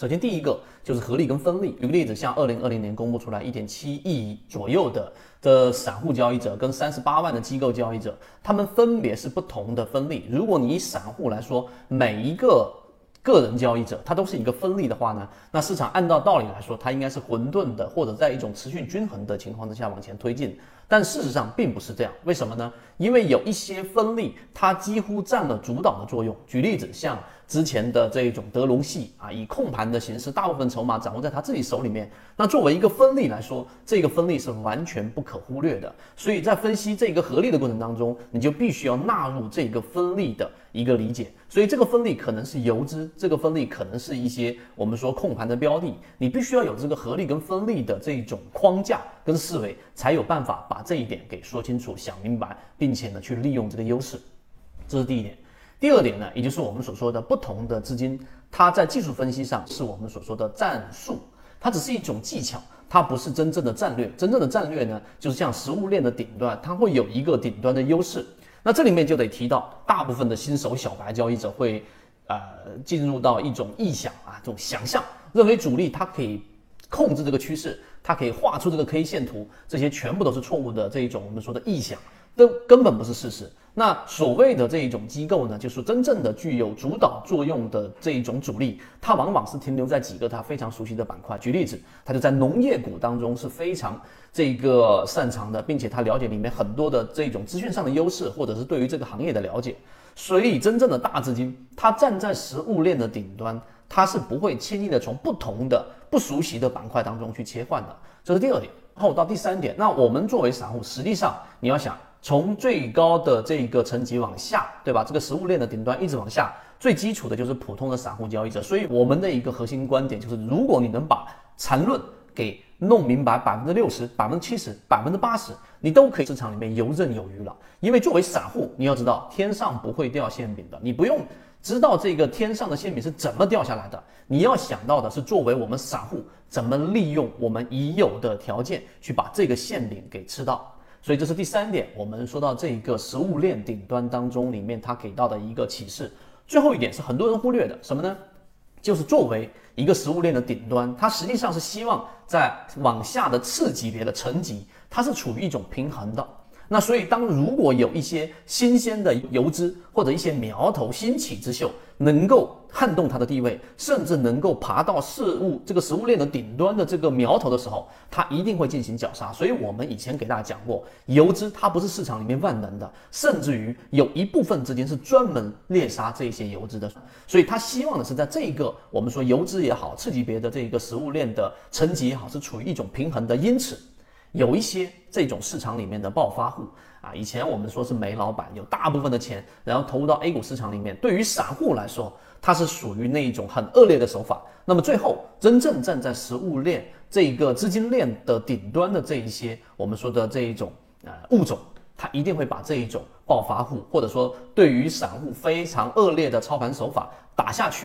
首先，第一个就是合力跟分力。举个例子，像二零二零年公布出来一点七亿左右的的散户交易者跟三十八万的机构交易者，他们分别是不同的分力。如果你以散户来说，每一个个人交易者他都是一个分力的话呢，那市场按照道理来说，它应该是混沌的，或者在一种持续均衡的情况之下往前推进。但事实上并不是这样，为什么呢？因为有一些分力，它几乎占了主导的作用。举例子，像之前的这一种德隆系啊，以控盘的形式，大部分筹码掌握在他自己手里面。那作为一个分力来说，这个分力是完全不可忽略的。所以在分析这个合力的过程当中，你就必须要纳入这个分力的一个理解。所以这个分力可能是游资，这个分力可能是一些我们说控盘的标的，你必须要有这个合力跟分力的这一种框架跟思维，才有办法把。这一点给说清楚、想明白，并且呢去利用这个优势，这是第一点。第二点呢，也就是我们所说的不同的资金，它在技术分析上是我们所说的战术，它只是一种技巧，它不是真正的战略。真正的战略呢，就是像食物链的顶端，它会有一个顶端的优势。那这里面就得提到，大部分的新手小白交易者会呃进入到一种臆想啊，这种想象，认为主力它可以控制这个趋势。它可以画出这个 K 线图，这些全部都是错误的这一种我们说的臆想，都根本不是事实。那所谓的这一种机构呢，就是真正的具有主导作用的这一种主力，它往往是停留在几个它非常熟悉的板块。举例子，它就在农业股当中是非常这个擅长的，并且它了解里面很多的这种资讯上的优势，或者是对于这个行业的了解。所以，真正的大资金，它站在食物链的顶端。它是不会轻易的从不同的不熟悉的板块当中去切换的，这是第二点。后到第三点，那我们作为散户，实际上你要想从最高的这个层级往下，对吧？这个食物链的顶端一直往下，最基础的就是普通的散户交易者。所以我们的一个核心观点就是，如果你能把缠论给弄明白百分之六十、百分之七十、百分之八十，你都可以市场里面游刃有余了。因为作为散户，你要知道天上不会掉馅饼的，你不用。知道这个天上的馅饼是怎么掉下来的？你要想到的是，作为我们散户，怎么利用我们已有的条件去把这个馅饼给吃到。所以这是第三点，我们说到这一个食物链顶端当中里面，它给到的一个启示。最后一点是很多人忽略的，什么呢？就是作为一个食物链的顶端，它实际上是希望在往下的次级别的层级，它是处于一种平衡的。那所以，当如果有一些新鲜的油脂或者一些苗头兴起之秀，能够撼动它的地位，甚至能够爬到事物这个食物链的顶端的这个苗头的时候，它一定会进行绞杀。所以我们以前给大家讲过，油脂它不是市场里面万能的，甚至于有一部分资金是专门猎杀这些油脂的。所以他希望的是在这个我们说油脂也好，次级别的这个食物链的层级也好，是处于一种平衡的。因此。有一些这种市场里面的暴发户啊，以前我们说是煤老板，有大部分的钱，然后投入到 A 股市场里面。对于散户来说，它是属于那一种很恶劣的手法。那么最后，真正站在食物链这一个资金链的顶端的这一些我们说的这一种呃物种，它一定会把这一种暴发户，或者说对于散户非常恶劣的操盘手法打下去。